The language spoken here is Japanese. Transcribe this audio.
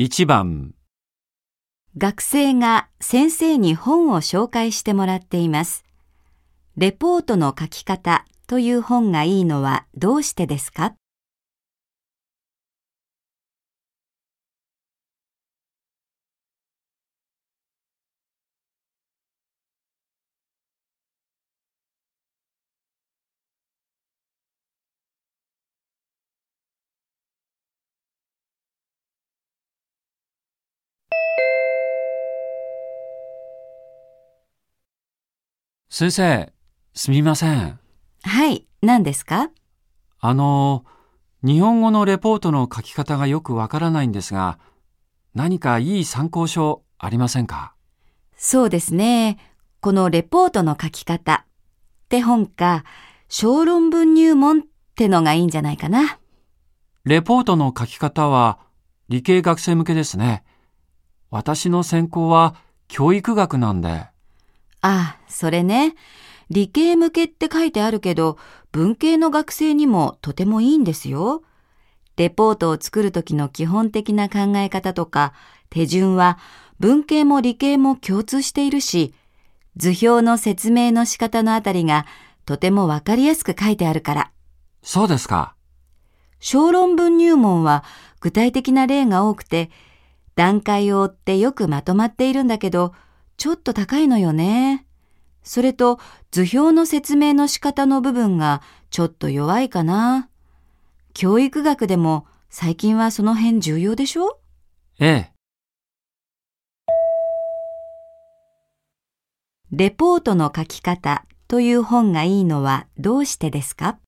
1番、学生が先生に本を紹介してもらっています。レポートの書き方という本がいいのはどうしてですか？先生、すみません。はい、何ですか？あの、日本語のレポートの書き方がよくわからないんですが、何かいい参考書ありませんか？そうですね。このレポートの書き方って本か、小論文入門ってのがいいんじゃないかな。レポートの書き方は理系学生向けですね。私の専攻は教育学なんで。ああ、それね。理系向けって書いてあるけど、文系の学生にもとてもいいんですよ。レポートを作る時の基本的な考え方とか、手順は文系も理系も共通しているし、図表の説明の仕方のあたりがとてもわかりやすく書いてあるから。そうですか。小論文入門は具体的な例が多くて、段階を追ってよくまとまっているんだけど、ちょっと高いのよね。それと図表の説明の仕方の部分がちょっと弱いかな。教育学でも最近はその辺重要でしょ？ええ。レポートの書き方という本がいいのはどうしてですか？